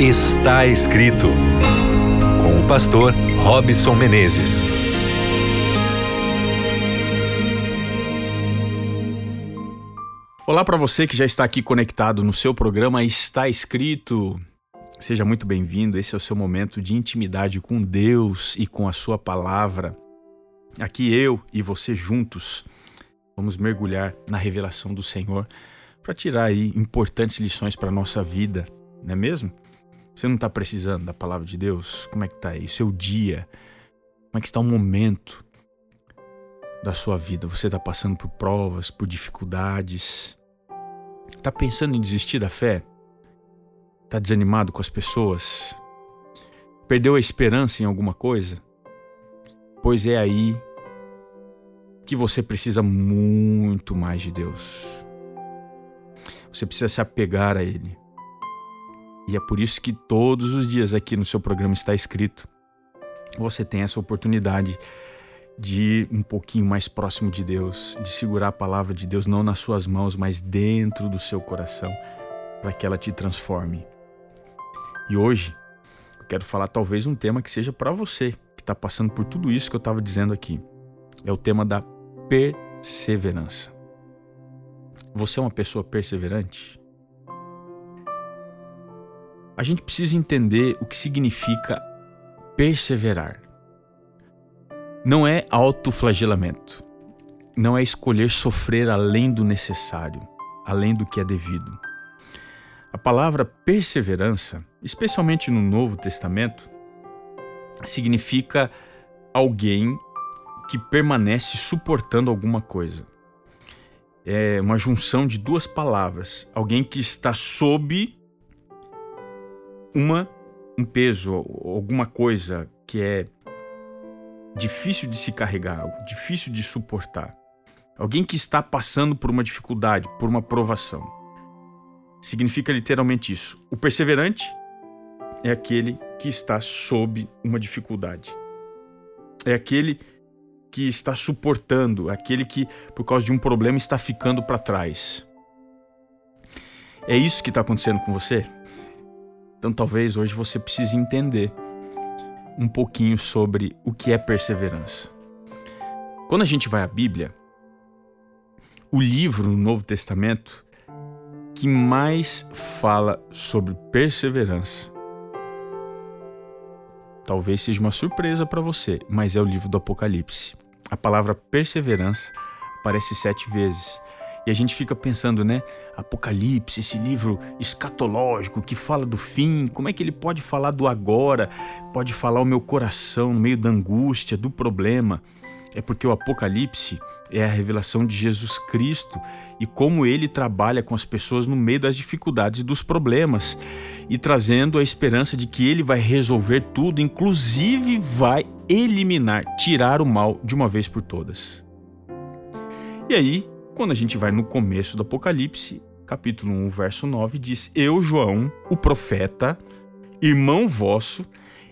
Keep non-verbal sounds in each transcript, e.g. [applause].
Está escrito com o pastor Robson Menezes. Olá para você que já está aqui conectado no seu programa Está Escrito. Seja muito bem-vindo. Esse é o seu momento de intimidade com Deus e com a sua palavra. Aqui eu e você juntos vamos mergulhar na revelação do Senhor para tirar aí importantes lições para nossa vida, não é mesmo? Você não está precisando da palavra de Deus? Como é que está aí? O seu dia? Como é que está o momento da sua vida? Você está passando por provas, por dificuldades? Está pensando em desistir da fé? Está desanimado com as pessoas? Perdeu a esperança em alguma coisa? Pois é aí que você precisa muito mais de Deus. Você precisa se apegar a Ele. E é por isso que todos os dias aqui no seu programa está escrito. Você tem essa oportunidade de ir um pouquinho mais próximo de Deus, de segurar a palavra de Deus não nas suas mãos, mas dentro do seu coração, para que ela te transforme. E hoje eu quero falar talvez um tema que seja para você que está passando por tudo isso que eu estava dizendo aqui. É o tema da perseverança. Você é uma pessoa perseverante? A gente precisa entender o que significa perseverar. Não é autoflagelamento. Não é escolher sofrer além do necessário, além do que é devido. A palavra perseverança, especialmente no Novo Testamento, significa alguém que permanece suportando alguma coisa. É uma junção de duas palavras. Alguém que está sob uma um peso, alguma coisa que é difícil de se carregar, difícil de suportar. Alguém que está passando por uma dificuldade, por uma provação. Significa literalmente isso. O perseverante é aquele que está sob uma dificuldade. É aquele que está suportando, aquele que, por causa de um problema, está ficando para trás. É isso que está acontecendo com você? Então talvez hoje você precise entender um pouquinho sobre o que é perseverança. Quando a gente vai à Bíblia, o livro no Novo Testamento que mais fala sobre perseverança talvez seja uma surpresa para você, mas é o livro do Apocalipse. A palavra perseverança aparece sete vezes e a gente fica pensando, né? Apocalipse, esse livro escatológico que fala do fim, como é que ele pode falar do agora? Pode falar o meu coração no meio da angústia, do problema? É porque o Apocalipse é a revelação de Jesus Cristo e como ele trabalha com as pessoas no meio das dificuldades e dos problemas e trazendo a esperança de que ele vai resolver tudo, inclusive vai eliminar, tirar o mal de uma vez por todas. E aí, quando a gente vai no começo do Apocalipse, capítulo 1, verso 9, diz: Eu, João, o profeta, irmão vosso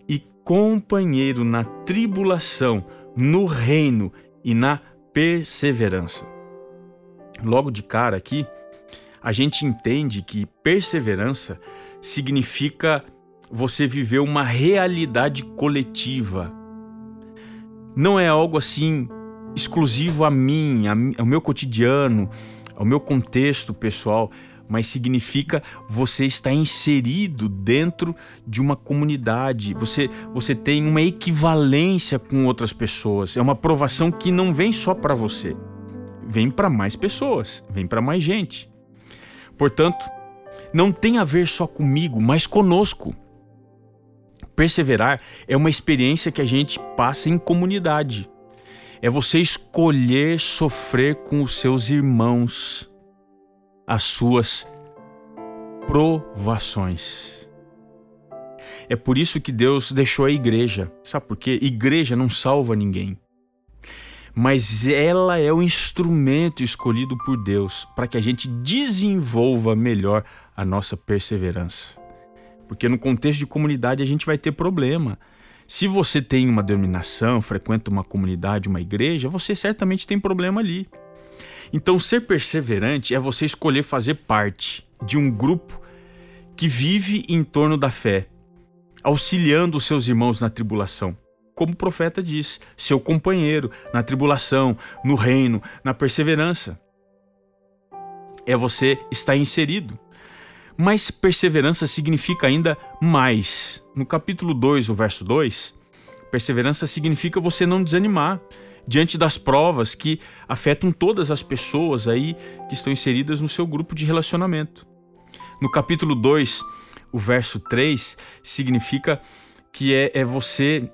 e companheiro na tribulação, no reino e na perseverança. Logo de cara aqui, a gente entende que perseverança significa você viver uma realidade coletiva. Não é algo assim exclusivo a mim, ao meu cotidiano, ao meu contexto pessoal, mas significa você estar inserido dentro de uma comunidade. Você, você tem uma equivalência com outras pessoas. É uma aprovação que não vem só para você, vem para mais pessoas, vem para mais gente. Portanto, não tem a ver só comigo, mas conosco. Perseverar é uma experiência que a gente passa em comunidade é você escolher sofrer com os seus irmãos as suas provações. É por isso que Deus deixou a igreja. Sabe por quê? Igreja não salva ninguém. Mas ela é o instrumento escolhido por Deus para que a gente desenvolva melhor a nossa perseverança. Porque no contexto de comunidade a gente vai ter problema. Se você tem uma denominação, frequenta uma comunidade, uma igreja, você certamente tem problema ali. Então, ser perseverante é você escolher fazer parte de um grupo que vive em torno da fé, auxiliando os seus irmãos na tribulação. Como o profeta diz, seu companheiro na tribulação, no reino, na perseverança. É você estar inserido. Mas perseverança significa ainda mais. No capítulo 2, o verso 2, perseverança significa você não desanimar diante das provas que afetam todas as pessoas aí que estão inseridas no seu grupo de relacionamento. No capítulo 2, o verso 3 significa que é, é você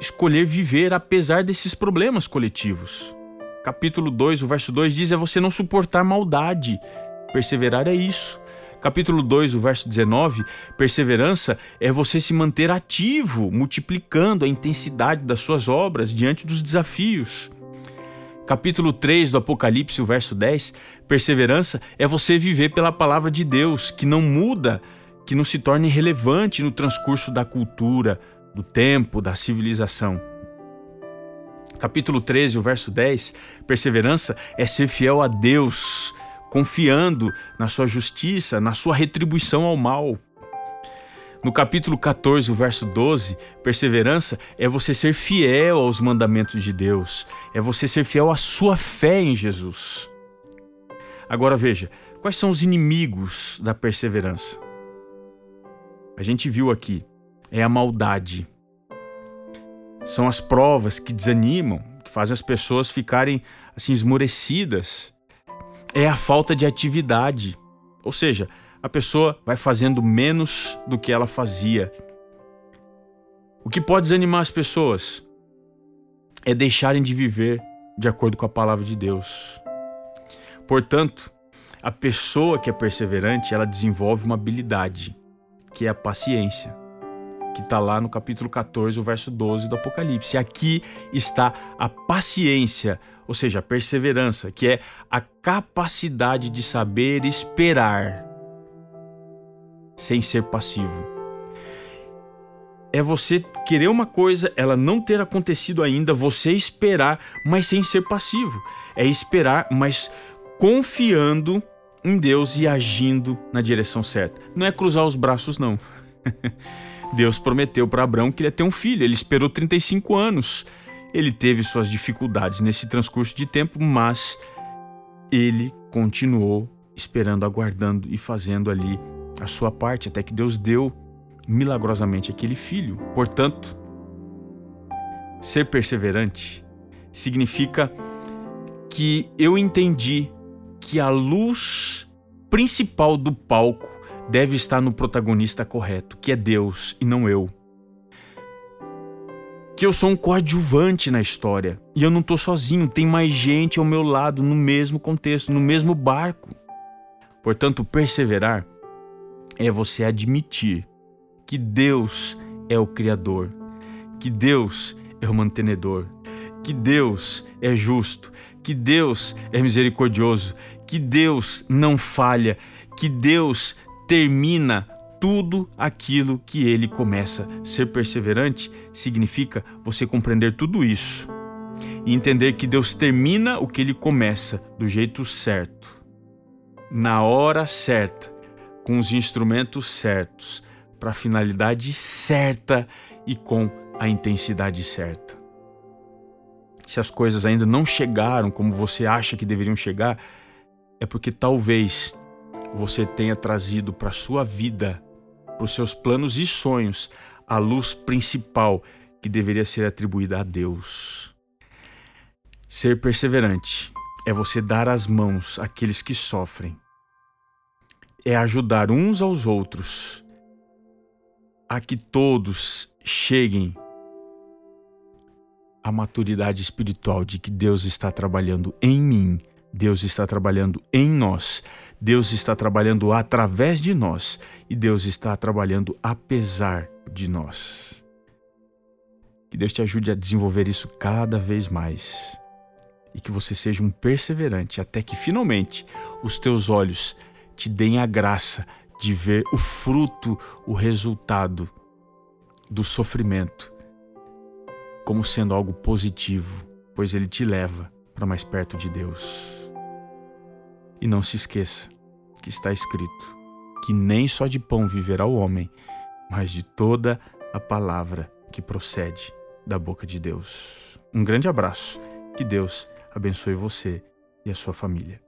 escolher viver apesar desses problemas coletivos. Capítulo 2, o verso 2 diz: é você não suportar maldade. Perseverar é isso. Capítulo 2, o verso 19, perseverança é você se manter ativo, multiplicando a intensidade das suas obras diante dos desafios. Capítulo 3 do Apocalipse, o verso 10, perseverança é você viver pela palavra de Deus, que não muda, que não se torna irrelevante no transcurso da cultura, do tempo, da civilização. Capítulo 13, o verso 10, perseverança é ser fiel a Deus, confiando na sua justiça, na sua retribuição ao mal. No capítulo 14, o verso 12, perseverança é você ser fiel aos mandamentos de Deus, é você ser fiel à sua fé em Jesus. Agora veja, quais são os inimigos da perseverança? A gente viu aqui, é a maldade. São as provas que desanimam, que fazem as pessoas ficarem assim esmorecidas é a falta de atividade. Ou seja, a pessoa vai fazendo menos do que ela fazia. O que pode desanimar as pessoas é deixarem de viver de acordo com a palavra de Deus. Portanto, a pessoa que é perseverante, ela desenvolve uma habilidade, que é a paciência, que está lá no capítulo 14, o verso 12 do Apocalipse. Aqui está a paciência, ou seja, a perseverança, que é a capacidade de saber esperar sem ser passivo. É você querer uma coisa, ela não ter acontecido ainda, você esperar, mas sem ser passivo. É esperar, mas confiando em Deus e agindo na direção certa. Não é cruzar os braços, não. [laughs] Deus prometeu para Abraão que ele ia ter um filho, ele esperou 35 anos. Ele teve suas dificuldades nesse transcurso de tempo, mas ele continuou esperando, aguardando e fazendo ali a sua parte, até que Deus deu milagrosamente aquele filho. Portanto, ser perseverante significa que eu entendi que a luz principal do palco deve estar no protagonista correto, que é Deus e não eu que eu sou um coadjuvante na história e eu não estou sozinho, tem mais gente ao meu lado no mesmo contexto, no mesmo barco. Portanto, perseverar é você admitir que Deus é o Criador, que Deus é o mantenedor, que Deus é justo, que Deus é misericordioso, que Deus não falha, que Deus termina tudo aquilo que ele começa. Ser perseverante significa você compreender tudo isso e entender que Deus termina o que ele começa do jeito certo, na hora certa, com os instrumentos certos, para a finalidade certa e com a intensidade certa. Se as coisas ainda não chegaram como você acha que deveriam chegar, é porque talvez você tenha trazido para sua vida para os seus planos e sonhos a luz principal que deveria ser atribuída a Deus. Ser perseverante é você dar as mãos àqueles que sofrem, é ajudar uns aos outros a que todos cheguem à maturidade espiritual de que Deus está trabalhando em mim Deus está trabalhando em nós, Deus está trabalhando através de nós. E Deus está trabalhando apesar de nós. Que Deus te ajude a desenvolver isso cada vez mais. E que você seja um perseverante até que finalmente os teus olhos te deem a graça de ver o fruto, o resultado do sofrimento como sendo algo positivo, pois ele te leva para mais perto de Deus. E não se esqueça que está escrito: que nem só de pão viverá o homem, mas de toda a palavra que procede da boca de Deus. Um grande abraço. Que Deus abençoe você e a sua família.